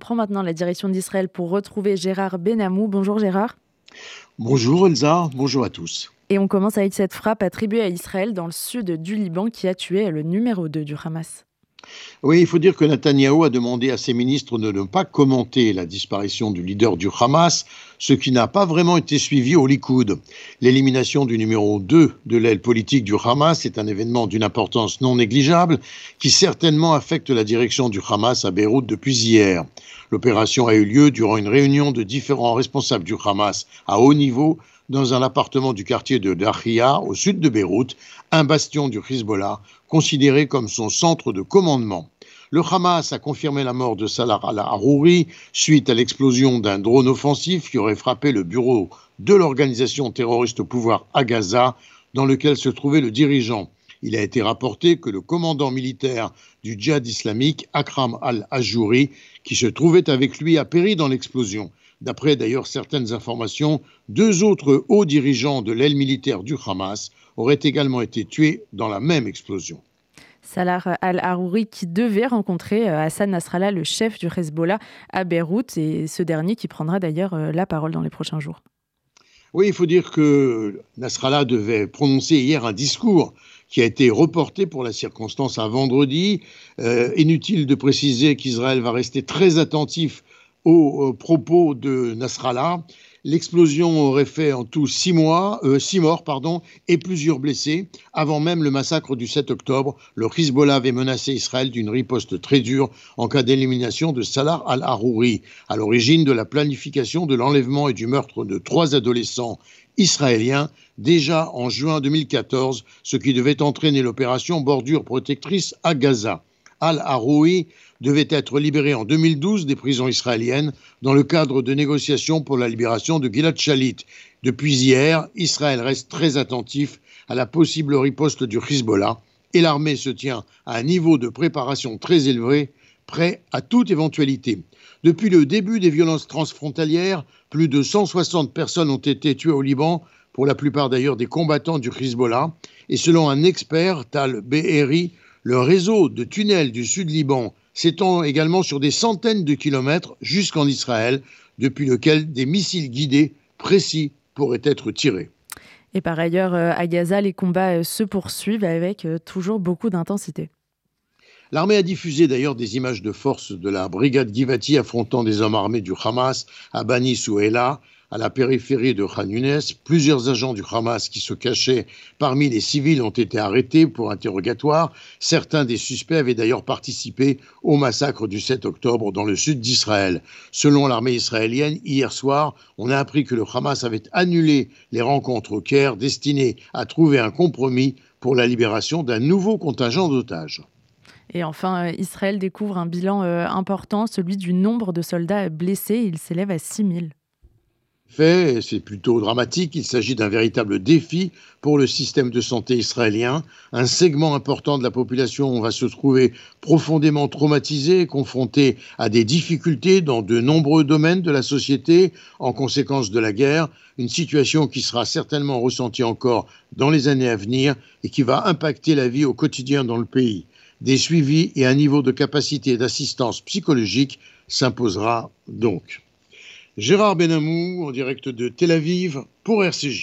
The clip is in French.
prend maintenant la direction d'Israël pour retrouver Gérard Benamou. Bonjour Gérard. Bonjour Elsa, bonjour à tous. Et on commence avec cette frappe attribuée à Israël dans le sud du Liban qui a tué le numéro 2 du Hamas. Oui, il faut dire que Netanyahou a demandé à ses ministres de ne pas commenter la disparition du leader du Hamas, ce qui n'a pas vraiment été suivi au Likoud. L'élimination du numéro 2 de l'aile politique du Hamas est un événement d'une importance non négligeable qui certainement affecte la direction du Hamas à Beyrouth depuis hier. L'opération a eu lieu durant une réunion de différents responsables du Hamas à haut niveau dans un appartement du quartier de Dahia, au sud de Beyrouth, un bastion du Hezbollah, considéré comme son centre de commandement. Le Hamas a confirmé la mort de Salah al-Harouri suite à l'explosion d'un drone offensif qui aurait frappé le bureau de l'organisation terroriste au pouvoir à Gaza, dans lequel se trouvait le dirigeant. Il a été rapporté que le commandant militaire du djihad islamique, Akram al-Ajouri, qui se trouvait avec lui, a péri dans l'explosion. D'après d'ailleurs certaines informations, deux autres hauts dirigeants de l'aile militaire du Hamas auraient également été tués dans la même explosion. Salah al-Harouri qui devait rencontrer euh, Hassan Nasrallah, le chef du Hezbollah, à Beyrouth, et ce dernier qui prendra d'ailleurs euh, la parole dans les prochains jours. Oui, il faut dire que Nasrallah devait prononcer hier un discours qui a été reporté pour la circonstance à vendredi. Euh, inutile de préciser qu'Israël va rester très attentif aux propos de Nasrallah. L'explosion aurait fait en tout euh, six morts pardon, et plusieurs blessés. Avant même le massacre du 7 octobre, le Hezbollah avait menacé Israël d'une riposte très dure en cas d'élimination de Salah al-Harouri, à l'origine de la planification de l'enlèvement et du meurtre de trois adolescents israéliens déjà en juin 2014, ce qui devait entraîner l'opération Bordure protectrice à Gaza. Al-Haroui devait être libéré en 2012 des prisons israéliennes dans le cadre de négociations pour la libération de Gilad Shalit. Depuis hier, Israël reste très attentif à la possible riposte du Hezbollah et l'armée se tient à un niveau de préparation très élevé, prêt à toute éventualité. Depuis le début des violences transfrontalières, plus de 160 personnes ont été tuées au Liban, pour la plupart d'ailleurs des combattants du Hezbollah, et selon un expert, Tal Beheri, le réseau de tunnels du sud Liban s'étend également sur des centaines de kilomètres jusqu'en Israël, depuis lequel des missiles guidés précis pourraient être tirés. Et par ailleurs, euh, à Gaza, les combats euh, se poursuivent avec euh, toujours beaucoup d'intensité. L'armée a diffusé d'ailleurs des images de forces de la brigade Givati affrontant des hommes armés du Hamas à Bani Souela, à la périphérie de Khan Younes. Plusieurs agents du Hamas qui se cachaient parmi les civils ont été arrêtés pour interrogatoire. Certains des suspects avaient d'ailleurs participé au massacre du 7 octobre dans le sud d'Israël. Selon l'armée israélienne, hier soir, on a appris que le Hamas avait annulé les rencontres au Caire destinées à trouver un compromis pour la libération d'un nouveau contingent d'otages. Et enfin, euh, Israël découvre un bilan euh, important, celui du nombre de soldats blessés. Il s'élève à 6 000 fait, c'est plutôt dramatique, il s'agit d'un véritable défi pour le système de santé israélien. Un segment important de la population va se trouver profondément traumatisé, confronté à des difficultés dans de nombreux domaines de la société en conséquence de la guerre, une situation qui sera certainement ressentie encore dans les années à venir et qui va impacter la vie au quotidien dans le pays. Des suivis et un niveau de capacité d'assistance psychologique s'imposera donc. Gérard Benamou en direct de Tel Aviv pour RCJ.